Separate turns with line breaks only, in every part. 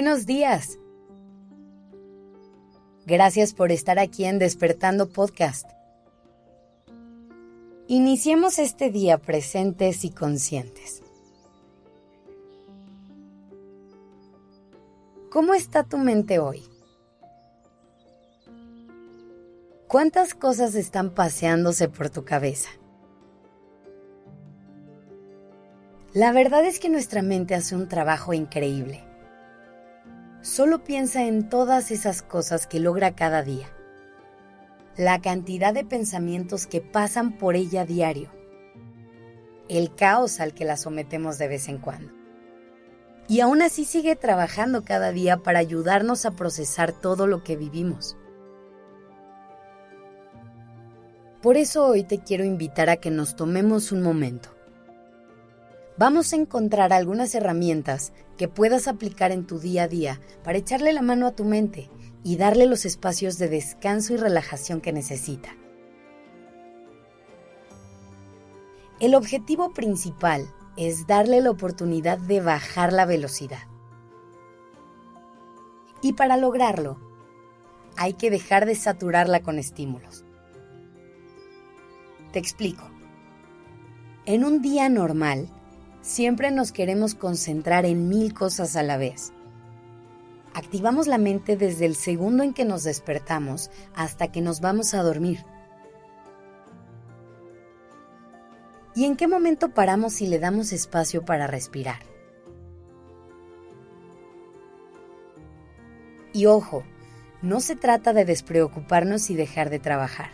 Buenos días. Gracias por estar aquí en Despertando Podcast. Iniciemos este día presentes y conscientes. ¿Cómo está tu mente hoy? ¿Cuántas cosas están paseándose por tu cabeza? La verdad es que nuestra mente hace un trabajo increíble. Solo piensa en todas esas cosas que logra cada día. La cantidad de pensamientos que pasan por ella diario. El caos al que la sometemos de vez en cuando. Y aún así sigue trabajando cada día para ayudarnos a procesar todo lo que vivimos. Por eso hoy te quiero invitar a que nos tomemos un momento vamos a encontrar algunas herramientas que puedas aplicar en tu día a día para echarle la mano a tu mente y darle los espacios de descanso y relajación que necesita. El objetivo principal es darle la oportunidad de bajar la velocidad. Y para lograrlo, hay que dejar de saturarla con estímulos. Te explico. En un día normal, Siempre nos queremos concentrar en mil cosas a la vez. Activamos la mente desde el segundo en que nos despertamos hasta que nos vamos a dormir. ¿Y en qué momento paramos y le damos espacio para respirar? Y ojo, no se trata de despreocuparnos y dejar de trabajar.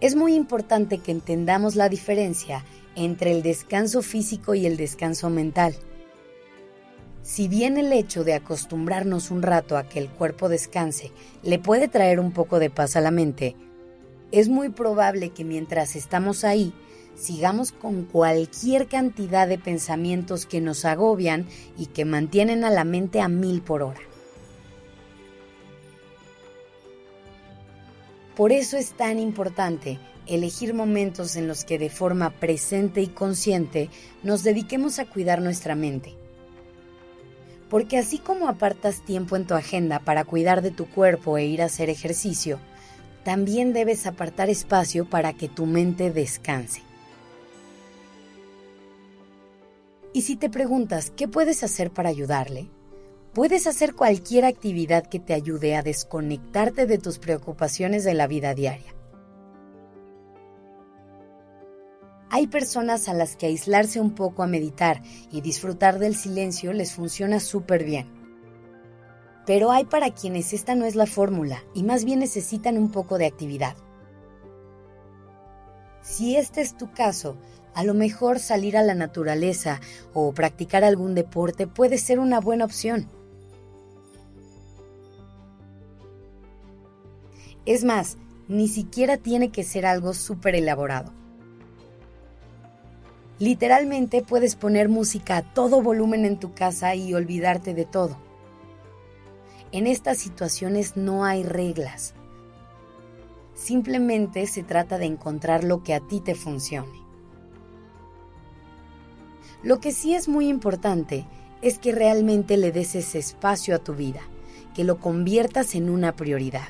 Es muy importante que entendamos la diferencia entre el descanso físico y el descanso mental. Si bien el hecho de acostumbrarnos un rato a que el cuerpo descanse le puede traer un poco de paz a la mente, es muy probable que mientras estamos ahí sigamos con cualquier cantidad de pensamientos que nos agobian y que mantienen a la mente a mil por hora. Por eso es tan importante elegir momentos en los que de forma presente y consciente nos dediquemos a cuidar nuestra mente. Porque así como apartas tiempo en tu agenda para cuidar de tu cuerpo e ir a hacer ejercicio, también debes apartar espacio para que tu mente descanse. Y si te preguntas qué puedes hacer para ayudarle, puedes hacer cualquier actividad que te ayude a desconectarte de tus preocupaciones de la vida diaria. Hay personas a las que aislarse un poco a meditar y disfrutar del silencio les funciona súper bien. Pero hay para quienes esta no es la fórmula y más bien necesitan un poco de actividad. Si este es tu caso, a lo mejor salir a la naturaleza o practicar algún deporte puede ser una buena opción. Es más, ni siquiera tiene que ser algo súper elaborado. Literalmente puedes poner música a todo volumen en tu casa y olvidarte de todo. En estas situaciones no hay reglas. Simplemente se trata de encontrar lo que a ti te funcione. Lo que sí es muy importante es que realmente le des ese espacio a tu vida, que lo conviertas en una prioridad.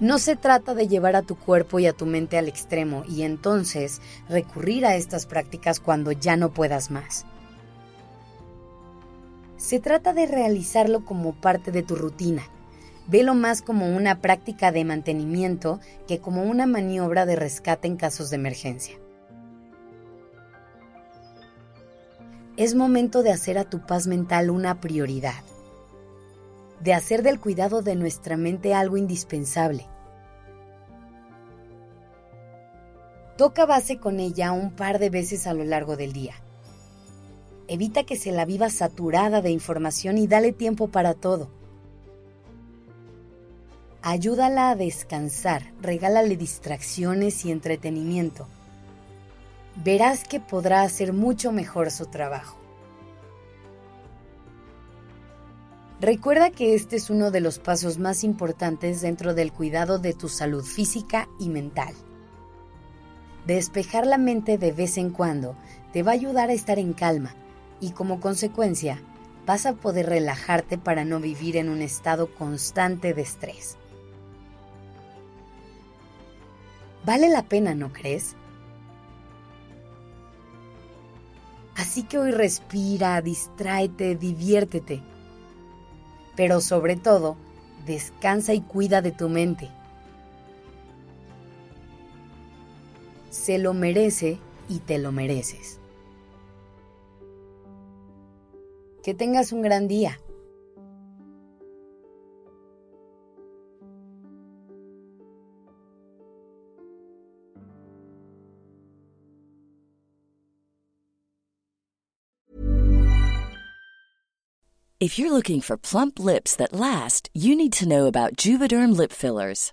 No se trata de llevar a tu cuerpo y a tu mente al extremo y entonces recurrir a estas prácticas cuando ya no puedas más. Se trata de realizarlo como parte de tu rutina. Velo más como una práctica de mantenimiento que como una maniobra de rescate en casos de emergencia. Es momento de hacer a tu paz mental una prioridad de hacer del cuidado de nuestra mente algo indispensable. Toca base con ella un par de veces a lo largo del día. Evita que se la viva saturada de información y dale tiempo para todo. Ayúdala a descansar, regálale distracciones y entretenimiento. Verás que podrá hacer mucho mejor su trabajo. Recuerda que este es uno de los pasos más importantes dentro del cuidado de tu salud física y mental. Despejar la mente de vez en cuando te va a ayudar a estar en calma y como consecuencia vas a poder relajarte para no vivir en un estado constante de estrés. Vale la pena, ¿no crees? Así que hoy respira, distráete, diviértete. Pero sobre todo, descansa y cuida de tu mente. Se lo merece y te lo mereces. Que tengas un gran día.
If you're looking for plump lips that last, you need to know about Juvederm lip fillers.